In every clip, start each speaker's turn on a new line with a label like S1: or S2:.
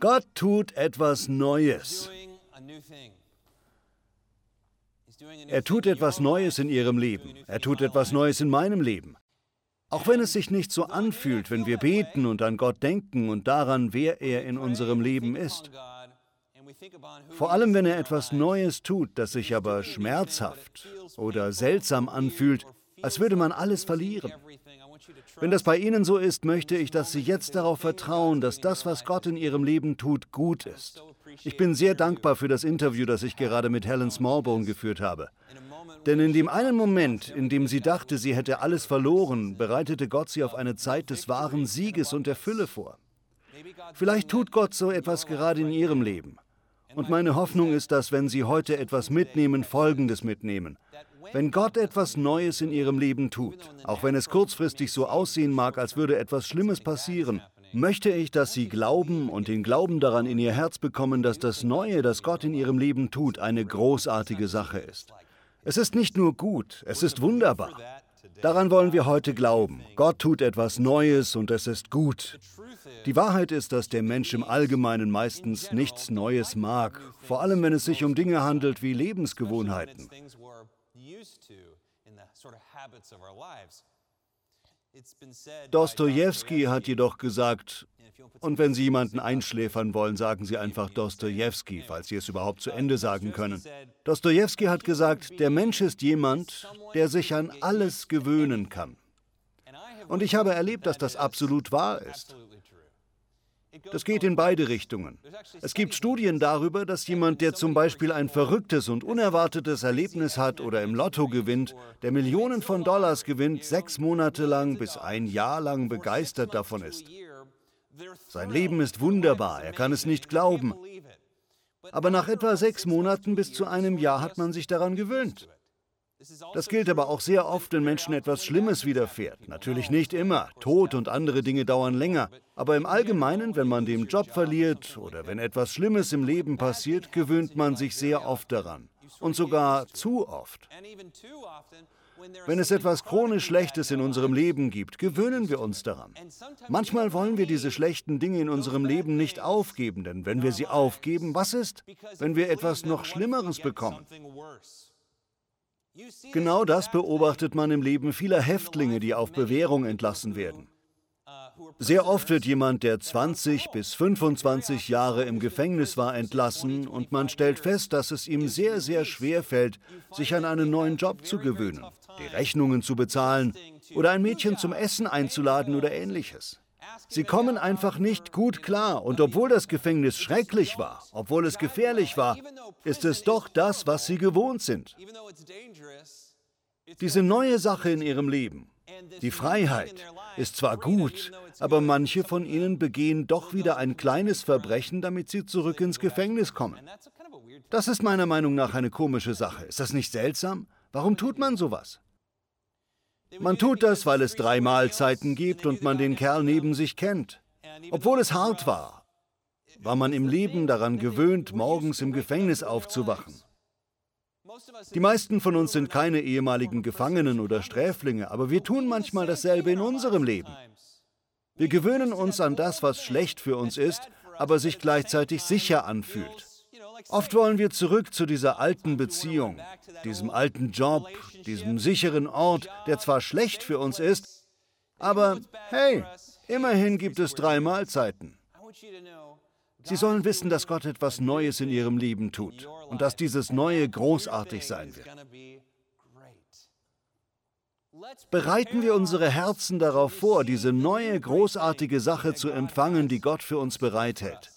S1: Gott tut etwas Neues. Er tut etwas Neues in Ihrem Leben. Er tut etwas Neues in meinem Leben. Auch wenn es sich nicht so anfühlt, wenn wir beten und an Gott denken und daran, wer er in unserem Leben ist. Vor allem, wenn er etwas Neues tut, das sich aber schmerzhaft oder seltsam anfühlt, als würde man alles verlieren. Wenn das bei Ihnen so ist, möchte ich, dass Sie jetzt darauf vertrauen, dass das, was Gott in Ihrem Leben tut, gut ist. Ich bin sehr dankbar für das Interview, das ich gerade mit Helen Smallbone geführt habe. Denn in dem einen Moment, in dem sie dachte, sie hätte alles verloren, bereitete Gott sie auf eine Zeit des wahren Sieges und der Fülle vor. Vielleicht tut Gott so etwas gerade in ihrem Leben. Und meine Hoffnung ist, dass wenn Sie heute etwas mitnehmen, Folgendes mitnehmen. Wenn Gott etwas Neues in Ihrem Leben tut, auch wenn es kurzfristig so aussehen mag, als würde etwas Schlimmes passieren, möchte ich, dass Sie glauben und den Glauben daran in Ihr Herz bekommen, dass das Neue, das Gott in Ihrem Leben tut, eine großartige Sache ist. Es ist nicht nur gut, es ist wunderbar. Daran wollen wir heute glauben. Gott tut etwas Neues und es ist gut. Die Wahrheit ist, dass der Mensch im Allgemeinen meistens nichts Neues mag, vor allem wenn es sich um Dinge handelt wie Lebensgewohnheiten. Dostoevsky hat jedoch gesagt, und wenn Sie jemanden einschläfern wollen, sagen Sie einfach Dostoevsky, falls Sie es überhaupt zu Ende sagen können. Dostoevsky hat gesagt, der Mensch ist jemand, der sich an alles gewöhnen kann. Und ich habe erlebt, dass das absolut wahr ist. Das geht in beide Richtungen. Es gibt Studien darüber, dass jemand, der zum Beispiel ein verrücktes und unerwartetes Erlebnis hat oder im Lotto gewinnt, der Millionen von Dollars gewinnt, sechs Monate lang bis ein Jahr lang begeistert davon ist. Sein Leben ist wunderbar, er kann es nicht glauben. Aber nach etwa sechs Monaten bis zu einem Jahr hat man sich daran gewöhnt. Das gilt aber auch sehr oft, wenn Menschen etwas Schlimmes widerfährt. Natürlich nicht immer. Tod und andere Dinge dauern länger. Aber im Allgemeinen, wenn man den Job verliert oder wenn etwas Schlimmes im Leben passiert, gewöhnt man sich sehr oft daran. Und sogar zu oft. Wenn es etwas chronisch Schlechtes in unserem Leben gibt, gewöhnen wir uns daran. Manchmal wollen wir diese schlechten Dinge in unserem Leben nicht aufgeben, denn wenn wir sie aufgeben, was ist, wenn wir etwas noch Schlimmeres bekommen? Genau das beobachtet man im Leben vieler Häftlinge, die auf Bewährung entlassen werden. Sehr oft wird jemand, der 20 bis 25 Jahre im Gefängnis war, entlassen und man stellt fest, dass es ihm sehr, sehr schwer fällt, sich an einen neuen Job zu gewöhnen, die Rechnungen zu bezahlen oder ein Mädchen zum Essen einzuladen oder ähnliches. Sie kommen einfach nicht gut klar und obwohl das Gefängnis schrecklich war, obwohl es gefährlich war, ist es doch das, was sie gewohnt sind. Diese neue Sache in ihrem Leben, die Freiheit, ist zwar gut, aber manche von ihnen begehen doch wieder ein kleines Verbrechen, damit sie zurück ins Gefängnis kommen. Das ist meiner Meinung nach eine komische Sache. Ist das nicht seltsam? Warum tut man sowas? Man tut das, weil es drei Mahlzeiten gibt und man den Kerl neben sich kennt. Obwohl es hart war, war man im Leben daran gewöhnt, morgens im Gefängnis aufzuwachen. Die meisten von uns sind keine ehemaligen Gefangenen oder Sträflinge, aber wir tun manchmal dasselbe in unserem Leben. Wir gewöhnen uns an das, was schlecht für uns ist, aber sich gleichzeitig sicher anfühlt. Oft wollen wir zurück zu dieser alten Beziehung, diesem alten Job, diesem sicheren Ort, der zwar schlecht für uns ist, aber hey, immerhin gibt es drei Mahlzeiten. Sie sollen wissen, dass Gott etwas Neues in ihrem Leben tut und dass dieses Neue großartig sein wird. Bereiten wir unsere Herzen darauf vor, diese neue, großartige Sache zu empfangen, die Gott für uns bereithält.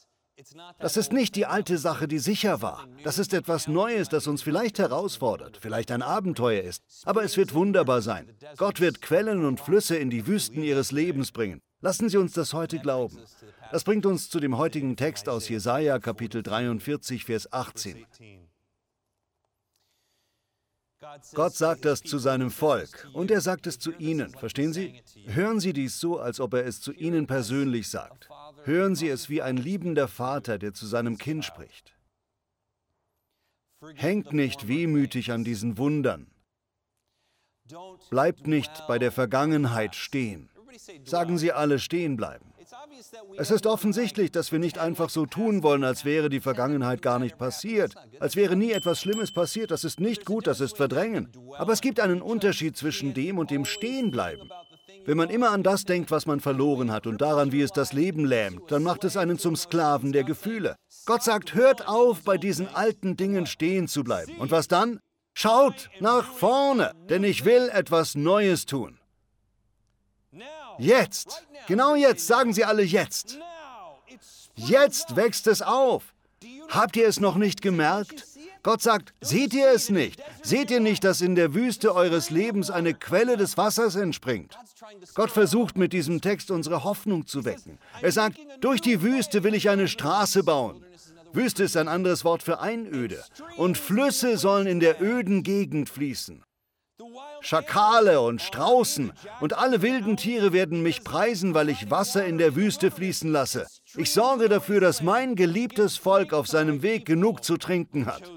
S1: Das ist nicht die alte Sache, die sicher war. Das ist etwas Neues, das uns vielleicht herausfordert, vielleicht ein Abenteuer ist. Aber es wird wunderbar sein. Gott wird Quellen und Flüsse in die Wüsten ihres Lebens bringen. Lassen Sie uns das heute glauben. Das bringt uns zu dem heutigen Text aus Jesaja, Kapitel 43, Vers 18. Gott sagt das zu seinem Volk und er sagt es zu ihnen. Verstehen Sie? Hören Sie dies so, als ob er es zu ihnen persönlich sagt. Hören Sie es wie ein liebender Vater, der zu seinem Kind spricht. Hängt nicht wehmütig an diesen Wundern. Bleibt nicht bei der Vergangenheit stehen. Sagen Sie alle stehen bleiben. Es ist offensichtlich, dass wir nicht einfach so tun wollen, als wäre die Vergangenheit gar nicht passiert, als wäre nie etwas Schlimmes passiert. Das ist nicht gut, das ist Verdrängen. Aber es gibt einen Unterschied zwischen dem und dem Stehenbleiben. Wenn man immer an das denkt, was man verloren hat und daran, wie es das Leben lähmt, dann macht es einen zum Sklaven der Gefühle. Gott sagt, hört auf, bei diesen alten Dingen stehen zu bleiben. Und was dann? Schaut nach vorne, denn ich will etwas Neues tun. Jetzt, genau jetzt, sagen Sie alle jetzt. Jetzt wächst es auf. Habt ihr es noch nicht gemerkt? Gott sagt, seht ihr es nicht? Seht ihr nicht, dass in der Wüste eures Lebens eine Quelle des Wassers entspringt? Gott versucht mit diesem Text unsere Hoffnung zu wecken. Er sagt, durch die Wüste will ich eine Straße bauen. Wüste ist ein anderes Wort für Einöde. Und Flüsse sollen in der öden Gegend fließen. Schakale und Straußen und alle wilden Tiere werden mich preisen, weil ich Wasser in der Wüste fließen lasse. Ich sorge dafür, dass mein geliebtes Volk auf seinem Weg genug zu trinken hat.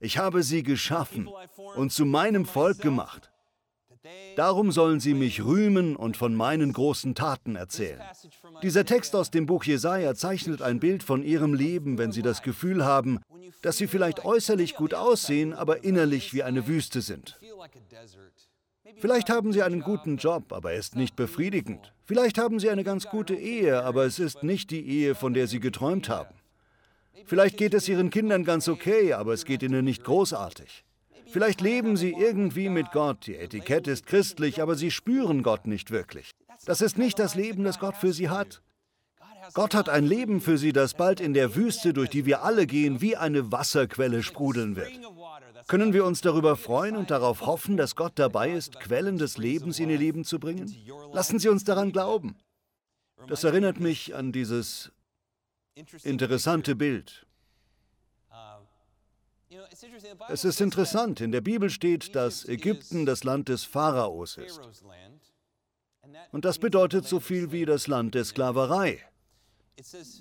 S1: Ich habe sie geschaffen und zu meinem Volk gemacht. Darum sollen sie mich rühmen und von meinen großen Taten erzählen. Dieser Text aus dem Buch Jesaja zeichnet ein Bild von ihrem Leben, wenn sie das Gefühl haben, dass sie vielleicht äußerlich gut aussehen, aber innerlich wie eine Wüste sind. Vielleicht haben Sie einen guten Job, aber er ist nicht befriedigend. Vielleicht haben Sie eine ganz gute Ehe, aber es ist nicht die Ehe, von der Sie geträumt haben. Vielleicht geht es Ihren Kindern ganz okay, aber es geht ihnen nicht großartig. Vielleicht leben sie irgendwie mit Gott, die Etikette ist christlich, aber sie spüren Gott nicht wirklich. Das ist nicht das Leben, das Gott für sie hat. Gott hat ein Leben für sie, das bald in der Wüste, durch die wir alle gehen, wie eine Wasserquelle sprudeln wird. Können wir uns darüber freuen und darauf hoffen, dass Gott dabei ist, Quellen des Lebens in ihr Leben zu bringen? Lassen Sie uns daran glauben. Das erinnert mich an dieses interessante Bild. Es ist interessant, in der Bibel steht, dass Ägypten das Land des Pharaos ist. Und das bedeutet so viel wie das Land der Sklaverei.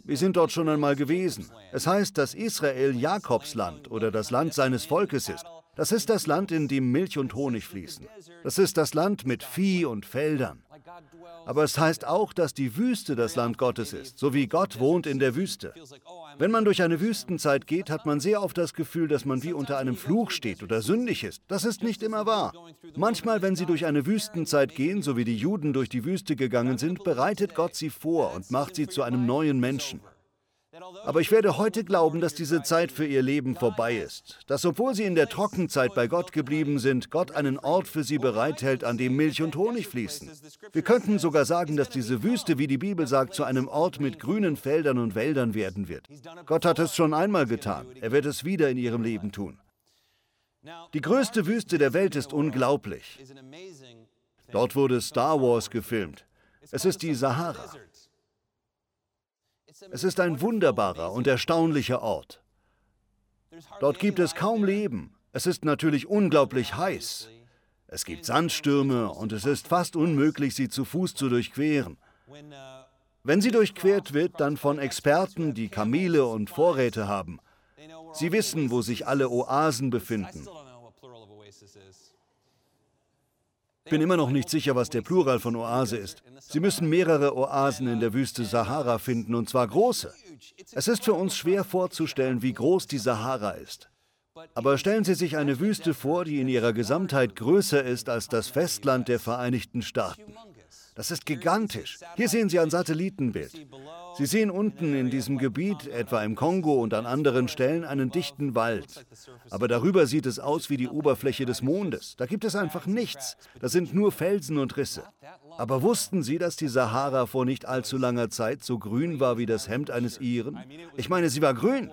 S1: Wir sind dort schon einmal gewesen. Es heißt, dass Israel Jakobs Land oder das Land seines Volkes ist. Das ist das Land, in dem Milch und Honig fließen. Das ist das Land mit Vieh und Feldern. Aber es heißt auch, dass die Wüste das Land Gottes ist, so wie Gott wohnt in der Wüste. Wenn man durch eine Wüstenzeit geht, hat man sehr oft das Gefühl, dass man wie unter einem Fluch steht oder sündig ist. Das ist nicht immer wahr. Manchmal, wenn sie durch eine Wüstenzeit gehen, so wie die Juden durch die Wüste gegangen sind, bereitet Gott sie vor und macht sie zu einem neuen Menschen. Aber ich werde heute glauben, dass diese Zeit für ihr Leben vorbei ist. Dass obwohl sie in der Trockenzeit bei Gott geblieben sind, Gott einen Ort für sie bereithält, an dem Milch und Honig fließen. Wir könnten sogar sagen, dass diese Wüste, wie die Bibel sagt, zu einem Ort mit grünen Feldern und Wäldern werden wird. Gott hat es schon einmal getan. Er wird es wieder in ihrem Leben tun. Die größte Wüste der Welt ist unglaublich. Dort wurde Star Wars gefilmt. Es ist die Sahara. Es ist ein wunderbarer und erstaunlicher Ort. Dort gibt es kaum Leben. Es ist natürlich unglaublich heiß. Es gibt Sandstürme und es ist fast unmöglich, sie zu Fuß zu durchqueren. Wenn sie durchquert wird, dann von Experten, die Kamele und Vorräte haben. Sie wissen, wo sich alle Oasen befinden. Ich bin immer noch nicht sicher, was der Plural von Oase ist. Sie müssen mehrere Oasen in der Wüste Sahara finden, und zwar große. Es ist für uns schwer vorzustellen, wie groß die Sahara ist. Aber stellen Sie sich eine Wüste vor, die in ihrer Gesamtheit größer ist als das Festland der Vereinigten Staaten. Das ist gigantisch. Hier sehen Sie ein Satellitenbild. Sie sehen unten in diesem Gebiet, etwa im Kongo und an anderen Stellen, einen dichten Wald. Aber darüber sieht es aus wie die Oberfläche des Mondes. Da gibt es einfach nichts. Da sind nur Felsen und Risse. Aber wussten Sie, dass die Sahara vor nicht allzu langer Zeit so grün war wie das Hemd eines Iren? Ich meine, sie war grün.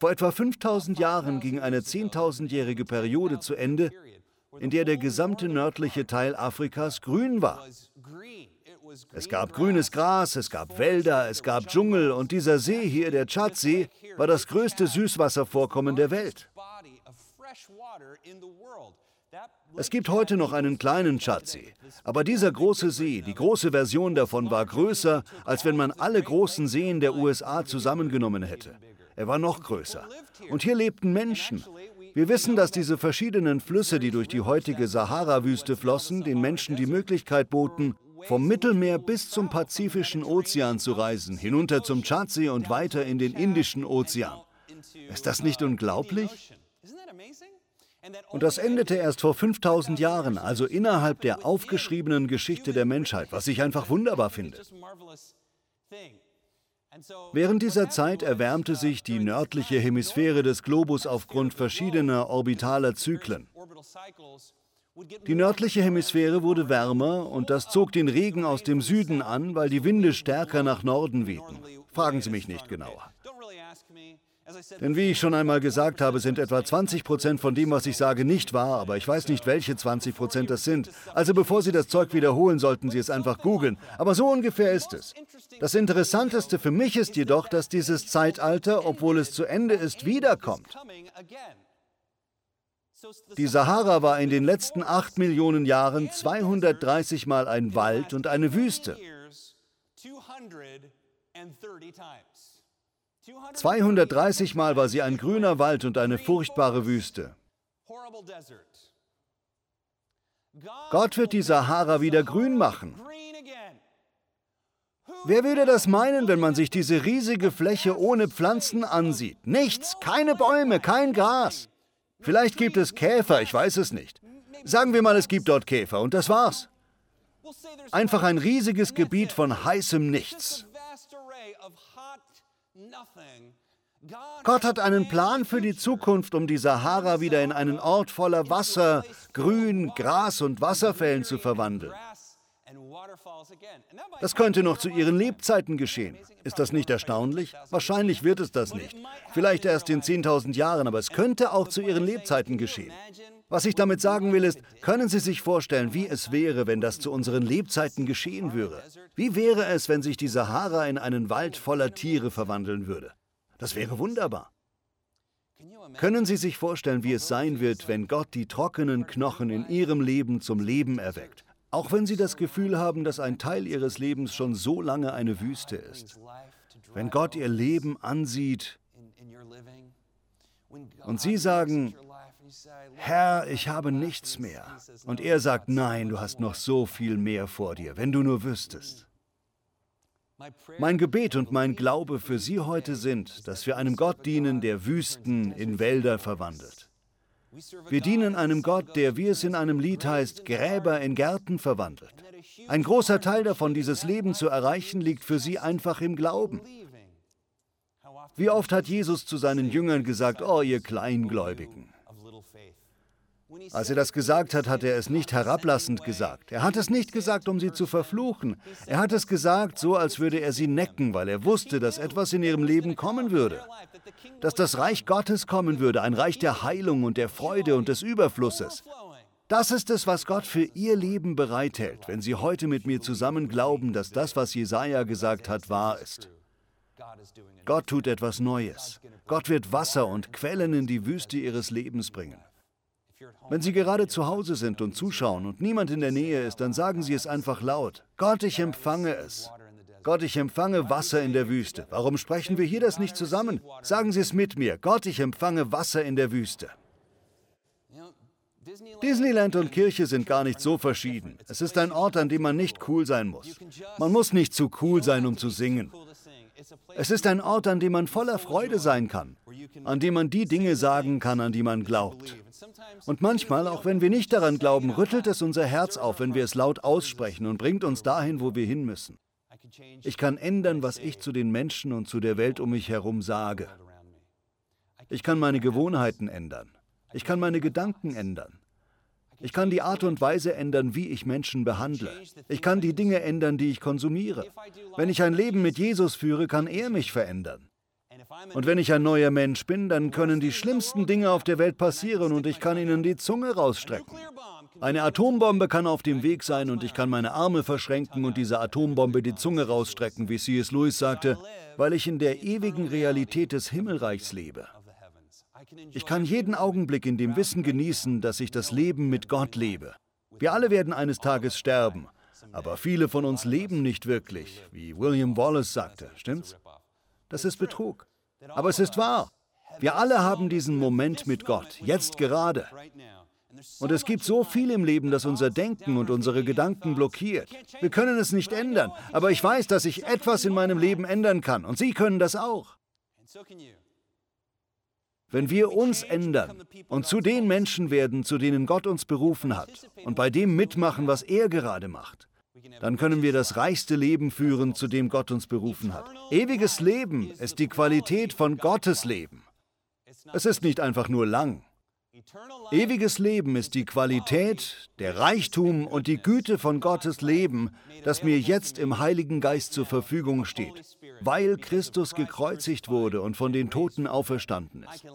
S1: Vor etwa 5000 Jahren ging eine 10.000-jährige Periode zu Ende, in der der gesamte nördliche Teil Afrikas grün war. Es gab grünes Gras, es gab Wälder, es gab Dschungel und dieser See hier, der Tschadsee, war das größte Süßwasservorkommen der Welt. Es gibt heute noch einen kleinen Tschadsee, aber dieser große See, die große Version davon war größer, als wenn man alle großen Seen der USA zusammengenommen hätte. Er war noch größer. Und hier lebten Menschen. Wir wissen, dass diese verschiedenen Flüsse, die durch die heutige Sahara-Wüste flossen, den Menschen die Möglichkeit boten, vom Mittelmeer bis zum Pazifischen Ozean zu reisen, hinunter zum Tschadsee und weiter in den Indischen Ozean. Ist das nicht unglaublich? Und das endete erst vor 5000 Jahren, also innerhalb der aufgeschriebenen Geschichte der Menschheit, was ich einfach wunderbar finde. Während dieser Zeit erwärmte sich die nördliche Hemisphäre des Globus aufgrund verschiedener orbitaler Zyklen. Die nördliche Hemisphäre wurde wärmer und das zog den Regen aus dem Süden an, weil die Winde stärker nach Norden wehten. Fragen Sie mich nicht genauer. Denn wie ich schon einmal gesagt habe, sind etwa 20 Prozent von dem, was ich sage, nicht wahr, aber ich weiß nicht, welche 20 Prozent das sind. Also bevor Sie das Zeug wiederholen, sollten Sie es einfach googeln. Aber so ungefähr ist es. Das Interessanteste für mich ist jedoch, dass dieses Zeitalter, obwohl es zu Ende ist, wiederkommt. Die Sahara war in den letzten acht Millionen Jahren 230 Mal ein Wald und eine Wüste. 230 Mal war sie ein grüner Wald und eine furchtbare Wüste. Gott wird die Sahara wieder grün machen. Wer würde das meinen, wenn man sich diese riesige Fläche ohne Pflanzen ansieht? Nichts, keine Bäume, kein Gras. Vielleicht gibt es Käfer, ich weiß es nicht. Sagen wir mal, es gibt dort Käfer und das war's. Einfach ein riesiges Gebiet von heißem Nichts. Gott hat einen Plan für die Zukunft, um die Sahara wieder in einen Ort voller Wasser, Grün, Gras und Wasserfällen zu verwandeln. Das könnte noch zu ihren Lebzeiten geschehen. Ist das nicht erstaunlich? Wahrscheinlich wird es das nicht. Vielleicht erst in 10.000 Jahren, aber es könnte auch zu ihren Lebzeiten geschehen. Was ich damit sagen will, ist, können Sie sich vorstellen, wie es wäre, wenn das zu unseren Lebzeiten geschehen würde? Wie wäre es, wenn sich die Sahara in einen Wald voller Tiere verwandeln würde? Das wäre wunderbar. Können Sie sich vorstellen, wie es sein wird, wenn Gott die trockenen Knochen in Ihrem Leben zum Leben erweckt? Auch wenn Sie das Gefühl haben, dass ein Teil Ihres Lebens schon so lange eine Wüste ist. Wenn Gott Ihr Leben ansieht und Sie sagen, Herr, ich habe nichts mehr. Und er sagt, nein, du hast noch so viel mehr vor dir, wenn du nur wüsstest. Mein Gebet und mein Glaube für Sie heute sind, dass wir einem Gott dienen, der Wüsten in Wälder verwandelt. Wir dienen einem Gott, der, wie es in einem Lied heißt, Gräber in Gärten verwandelt. Ein großer Teil davon, dieses Leben zu erreichen, liegt für Sie einfach im Glauben. Wie oft hat Jesus zu seinen Jüngern gesagt, oh ihr Kleingläubigen. Als er das gesagt hat, hat er es nicht herablassend gesagt. Er hat es nicht gesagt, um sie zu verfluchen. Er hat es gesagt, so als würde er sie necken, weil er wusste, dass etwas in ihrem Leben kommen würde. Dass das Reich Gottes kommen würde, ein Reich der Heilung und der Freude und des Überflusses. Das ist es, was Gott für ihr Leben bereithält, wenn sie heute mit mir zusammen glauben, dass das, was Jesaja gesagt hat, wahr ist. Gott tut etwas Neues. Gott wird Wasser und Quellen in die Wüste ihres Lebens bringen. Wenn Sie gerade zu Hause sind und zuschauen und niemand in der Nähe ist, dann sagen Sie es einfach laut. Gott, ich empfange es. Gott, ich empfange Wasser in der Wüste. Warum sprechen wir hier das nicht zusammen? Sagen Sie es mit mir. Gott, ich empfange Wasser in der Wüste. Disneyland und Kirche sind gar nicht so verschieden. Es ist ein Ort, an dem man nicht cool sein muss. Man muss nicht zu cool sein, um zu singen. Es ist ein Ort, an dem man voller Freude sein kann, an dem man die Dinge sagen kann, an die man glaubt. Und manchmal, auch wenn wir nicht daran glauben, rüttelt es unser Herz auf, wenn wir es laut aussprechen und bringt uns dahin, wo wir hin müssen. Ich kann ändern, was ich zu den Menschen und zu der Welt um mich herum sage. Ich kann meine Gewohnheiten ändern. Ich kann meine Gedanken ändern. Ich kann die Art und Weise ändern, wie ich Menschen behandle. Ich kann die Dinge ändern, die ich konsumiere. Wenn ich ein Leben mit Jesus führe, kann er mich verändern. Und wenn ich ein neuer Mensch bin, dann können die schlimmsten Dinge auf der Welt passieren und ich kann ihnen die Zunge rausstrecken. Eine Atombombe kann auf dem Weg sein und ich kann meine Arme verschränken und dieser Atombombe die Zunge rausstrecken, wie C.S. Lewis sagte, weil ich in der ewigen Realität des Himmelreichs lebe. Ich kann jeden Augenblick in dem Wissen genießen, dass ich das Leben mit Gott lebe. Wir alle werden eines Tages sterben, aber viele von uns leben nicht wirklich, wie William Wallace sagte, stimmt's? Das ist Betrug. Aber es ist wahr. Wir alle haben diesen Moment mit Gott, jetzt gerade. Und es gibt so viel im Leben, das unser Denken und unsere Gedanken blockiert. Wir können es nicht ändern, aber ich weiß, dass ich etwas in meinem Leben ändern kann und Sie können das auch. Wenn wir uns ändern und zu den Menschen werden, zu denen Gott uns berufen hat und bei dem mitmachen, was er gerade macht, dann können wir das reichste Leben führen, zu dem Gott uns berufen hat. Ewiges Leben ist die Qualität von Gottes Leben. Es ist nicht einfach nur lang. Ewiges Leben ist die Qualität, der Reichtum und die Güte von Gottes Leben, das mir jetzt im Heiligen Geist zur Verfügung steht, weil Christus gekreuzigt wurde und von den Toten auferstanden ist.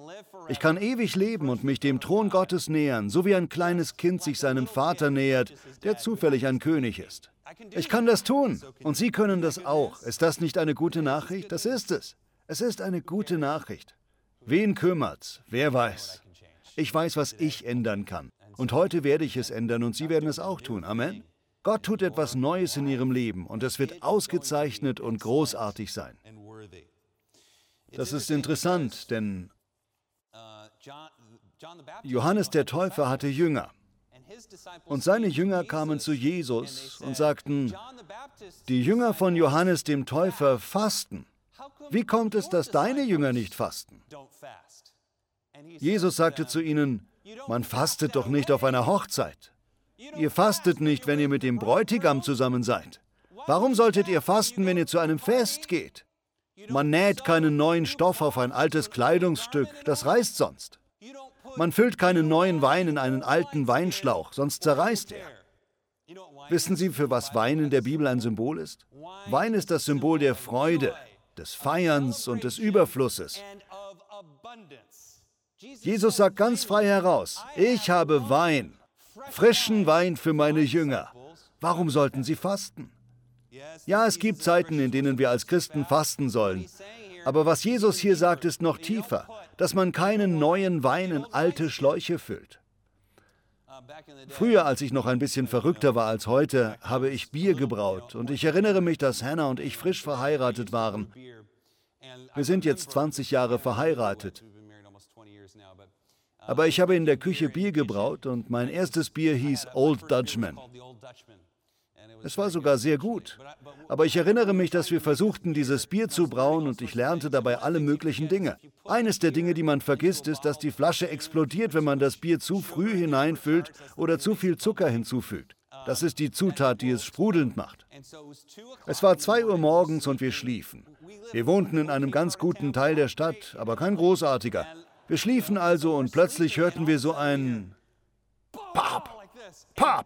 S1: Ich kann ewig leben und mich dem Thron Gottes nähern, so wie ein kleines Kind sich seinem Vater nähert, der zufällig ein König ist. Ich kann das tun und Sie können das auch. Ist das nicht eine gute Nachricht? Das ist es. Es ist eine gute Nachricht. Wen kümmert's? Wer weiß? Ich weiß, was ich ändern kann. Und heute werde ich es ändern und Sie werden es auch tun. Amen. Gott tut etwas Neues in Ihrem Leben und es wird ausgezeichnet und großartig sein. Das ist interessant, denn Johannes der Täufer hatte Jünger. Und seine Jünger kamen zu Jesus und sagten, die Jünger von Johannes dem Täufer fasten. Wie kommt es, dass deine Jünger nicht fasten? Jesus sagte zu ihnen, man fastet doch nicht auf einer Hochzeit. Ihr fastet nicht, wenn ihr mit dem Bräutigam zusammen seid. Warum solltet ihr fasten, wenn ihr zu einem Fest geht? Man näht keinen neuen Stoff auf ein altes Kleidungsstück, das reißt sonst. Man füllt keinen neuen Wein in einen alten Weinschlauch, sonst zerreißt er. Wissen Sie, für was Wein in der Bibel ein Symbol ist? Wein ist das Symbol der Freude, des Feierns und des Überflusses. Jesus sagt ganz frei heraus, ich habe Wein, frischen Wein für meine Jünger. Warum sollten sie fasten? Ja, es gibt Zeiten, in denen wir als Christen fasten sollen. Aber was Jesus hier sagt, ist noch tiefer, dass man keinen neuen Wein in alte Schläuche füllt. Früher, als ich noch ein bisschen verrückter war als heute, habe ich Bier gebraut und ich erinnere mich, dass Hannah und ich frisch verheiratet waren. Wir sind jetzt 20 Jahre verheiratet. Aber ich habe in der Küche Bier gebraut und mein erstes Bier hieß Old Dutchman. Es war sogar sehr gut. Aber ich erinnere mich, dass wir versuchten, dieses Bier zu brauen und ich lernte dabei alle möglichen Dinge. Eines der Dinge, die man vergisst, ist, dass die Flasche explodiert, wenn man das Bier zu früh hineinfüllt oder zu viel Zucker hinzufügt. Das ist die Zutat, die es sprudelnd macht. Es war zwei Uhr morgens und wir schliefen. Wir wohnten in einem ganz guten Teil der Stadt, aber kein großartiger. Wir schliefen also und plötzlich hörten wir so ein Pap, Pap.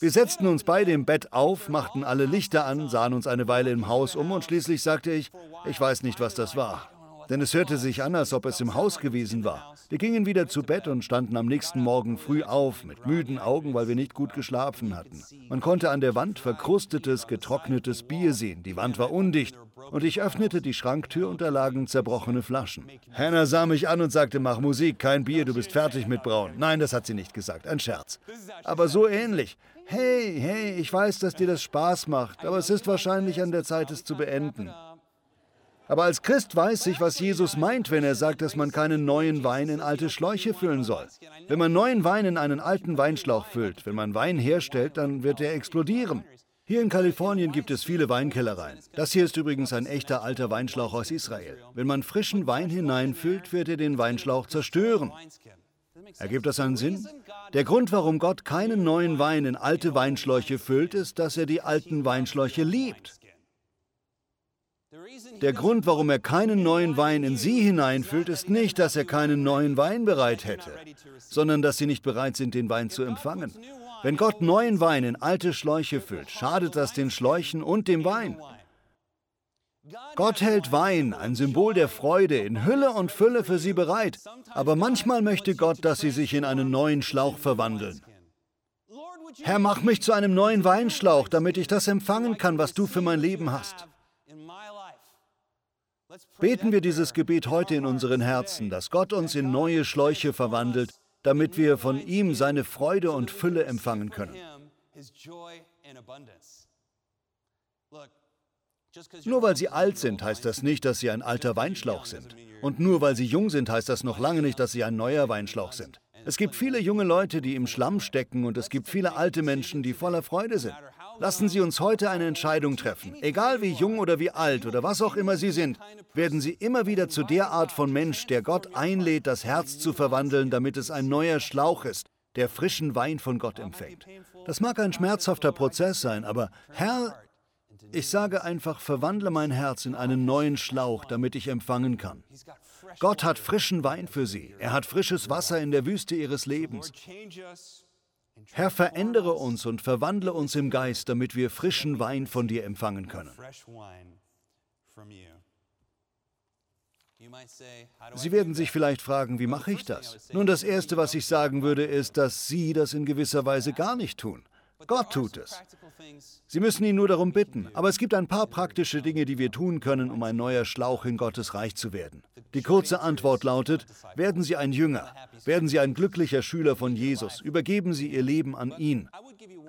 S1: Wir setzten uns beide im Bett auf, machten alle Lichter an, sahen uns eine Weile im Haus um und schließlich sagte ich, ich weiß nicht, was das war denn es hörte sich an, als ob es im Haus gewesen war. Wir gingen wieder zu Bett und standen am nächsten Morgen früh auf, mit müden Augen, weil wir nicht gut geschlafen hatten. Man konnte an der Wand verkrustetes, getrocknetes Bier sehen. Die Wand war undicht. Und ich öffnete die Schranktür und da lagen zerbrochene Flaschen. Hannah sah mich an und sagte, mach Musik, kein Bier, du bist fertig mit Braun. Nein, das hat sie nicht gesagt, ein Scherz. Aber so ähnlich. Hey, hey, ich weiß, dass dir das Spaß macht, aber es ist wahrscheinlich an der Zeit, es zu beenden. Aber als Christ weiß ich, was Jesus meint, wenn er sagt, dass man keinen neuen Wein in alte Schläuche füllen soll. Wenn man neuen Wein in einen alten Weinschlauch füllt, wenn man Wein herstellt, dann wird er explodieren. Hier in Kalifornien gibt es viele Weinkellereien. Das hier ist übrigens ein echter alter Weinschlauch aus Israel. Wenn man frischen Wein hineinfüllt, wird er den Weinschlauch zerstören. Ergibt das einen Sinn? Der Grund, warum Gott keinen neuen Wein in alte Weinschläuche füllt, ist, dass er die alten Weinschläuche liebt. Der Grund, warum er keinen neuen Wein in sie hineinfüllt, ist nicht, dass er keinen neuen Wein bereit hätte, sondern dass sie nicht bereit sind, den Wein zu empfangen. Wenn Gott neuen Wein in alte Schläuche füllt, schadet das den Schläuchen und dem Wein. Gott hält Wein, ein Symbol der Freude, in Hülle und Fülle für sie bereit. Aber manchmal möchte Gott, dass sie sich in einen neuen Schlauch verwandeln. Herr, mach mich zu einem neuen Weinschlauch, damit ich das empfangen kann, was du für mein Leben hast. Beten wir dieses Gebet heute in unseren Herzen, dass Gott uns in neue Schläuche verwandelt, damit wir von ihm seine Freude und Fülle empfangen können. Nur weil sie alt sind, heißt das nicht, dass sie ein alter Weinschlauch sind. Und nur weil sie jung sind, heißt das noch lange nicht, dass sie ein neuer Weinschlauch sind. Es gibt viele junge Leute, die im Schlamm stecken und es gibt viele alte Menschen, die voller Freude sind. Lassen Sie uns heute eine Entscheidung treffen. Egal wie jung oder wie alt oder was auch immer Sie sind, werden Sie immer wieder zu der Art von Mensch, der Gott einlädt, das Herz zu verwandeln, damit es ein neuer Schlauch ist, der frischen Wein von Gott empfängt. Das mag ein schmerzhafter Prozess sein, aber Herr, ich sage einfach, verwandle mein Herz in einen neuen Schlauch, damit ich empfangen kann. Gott hat frischen Wein für Sie. Er hat frisches Wasser in der Wüste Ihres Lebens. Herr, verändere uns und verwandle uns im Geist, damit wir frischen Wein von dir empfangen können. Sie werden sich vielleicht fragen, wie mache ich das? Nun, das Erste, was ich sagen würde, ist, dass Sie das in gewisser Weise gar nicht tun. Gott tut es. Sie müssen ihn nur darum bitten. Aber es gibt ein paar praktische Dinge, die wir tun können, um ein neuer Schlauch in Gottes Reich zu werden. Die kurze Antwort lautet, werden Sie ein Jünger, werden Sie ein glücklicher Schüler von Jesus, übergeben Sie Ihr Leben an ihn.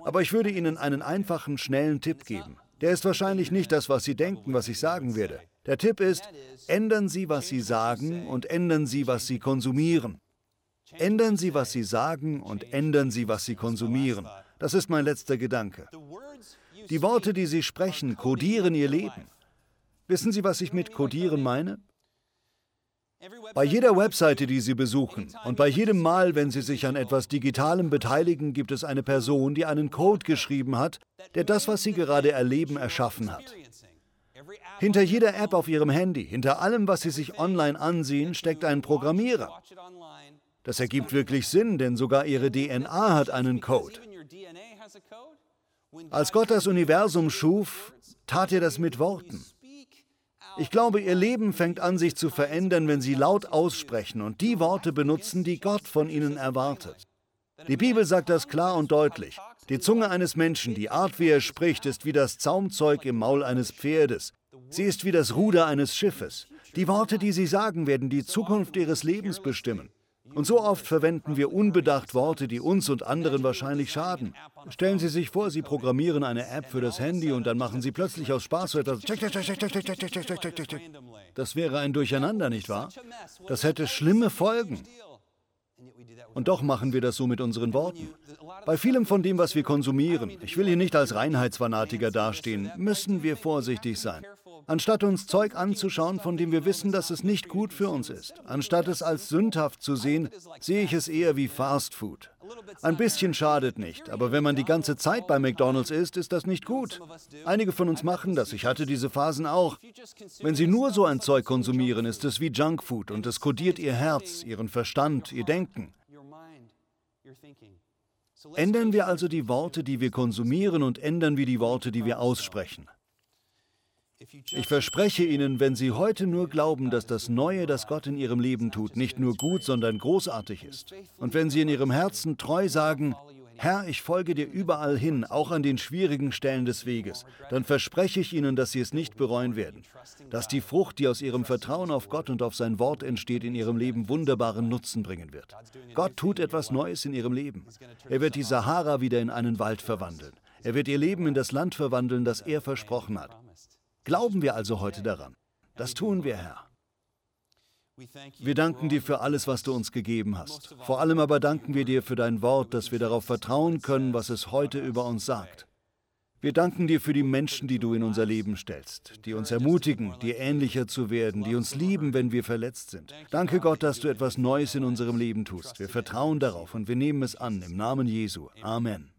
S1: Aber ich würde Ihnen einen einfachen, schnellen Tipp geben. Der ist wahrscheinlich nicht das, was Sie denken, was ich sagen werde. Der Tipp ist, ändern Sie, was Sie sagen und ändern Sie, was Sie konsumieren. Ändern Sie, was Sie sagen und ändern Sie, was Sie konsumieren. Das ist mein letzter Gedanke. Die Worte, die Sie sprechen, kodieren Ihr Leben. Wissen Sie, was ich mit kodieren meine? Bei jeder Webseite, die Sie besuchen und bei jedem Mal, wenn Sie sich an etwas Digitalem beteiligen, gibt es eine Person, die einen Code geschrieben hat, der das, was Sie gerade erleben, erschaffen hat. Hinter jeder App auf Ihrem Handy, hinter allem, was Sie sich online ansehen, steckt ein Programmierer. Das ergibt wirklich Sinn, denn sogar Ihre DNA hat einen Code. Als Gott das Universum schuf, tat er das mit Worten. Ich glaube, ihr Leben fängt an, sich zu verändern, wenn sie laut aussprechen und die Worte benutzen, die Gott von ihnen erwartet. Die Bibel sagt das klar und deutlich. Die Zunge eines Menschen, die Art, wie er spricht, ist wie das Zaumzeug im Maul eines Pferdes. Sie ist wie das Ruder eines Schiffes. Die Worte, die sie sagen, werden die Zukunft ihres Lebens bestimmen. Und so oft verwenden wir unbedacht Worte, die uns und anderen wahrscheinlich schaden. Stellen Sie sich vor, Sie programmieren eine App für das Handy und dann machen Sie plötzlich aus Spaß so etwas. Das wäre ein Durcheinander, nicht wahr? Das hätte schlimme Folgen. Und doch machen wir das so mit unseren Worten. Bei vielem von dem, was wir konsumieren, ich will hier nicht als Reinheitsfanatiker dastehen, müssen wir vorsichtig sein. Anstatt uns Zeug anzuschauen, von dem wir wissen, dass es nicht gut für uns ist, anstatt es als sündhaft zu sehen, sehe ich es eher wie Fast Food. Ein bisschen schadet nicht, aber wenn man die ganze Zeit bei McDonald's ist, ist das nicht gut. Einige von uns machen das, ich hatte diese Phasen auch. Wenn sie nur so ein Zeug konsumieren, ist es wie Junkfood und es kodiert ihr Herz, ihren Verstand, ihr Denken. Ändern wir also die Worte, die wir konsumieren und ändern wir die Worte, die wir aussprechen. Ich verspreche Ihnen, wenn Sie heute nur glauben, dass das Neue, das Gott in Ihrem Leben tut, nicht nur gut, sondern großartig ist, und wenn Sie in Ihrem Herzen treu sagen, Herr, ich folge dir überall hin, auch an den schwierigen Stellen des Weges, dann verspreche ich Ihnen, dass Sie es nicht bereuen werden, dass die Frucht, die aus Ihrem Vertrauen auf Gott und auf sein Wort entsteht, in Ihrem Leben wunderbaren Nutzen bringen wird. Gott tut etwas Neues in Ihrem Leben. Er wird die Sahara wieder in einen Wald verwandeln. Er wird Ihr Leben in das Land verwandeln, das er versprochen hat. Glauben wir also heute daran? Das tun wir, Herr. Wir danken dir für alles, was du uns gegeben hast. Vor allem aber danken wir dir für dein Wort, dass wir darauf vertrauen können, was es heute über uns sagt. Wir danken dir für die Menschen, die du in unser Leben stellst, die uns ermutigen, dir ähnlicher zu werden, die uns lieben, wenn wir verletzt sind. Danke Gott, dass du etwas Neues in unserem Leben tust. Wir vertrauen darauf und wir nehmen es an im Namen Jesu. Amen.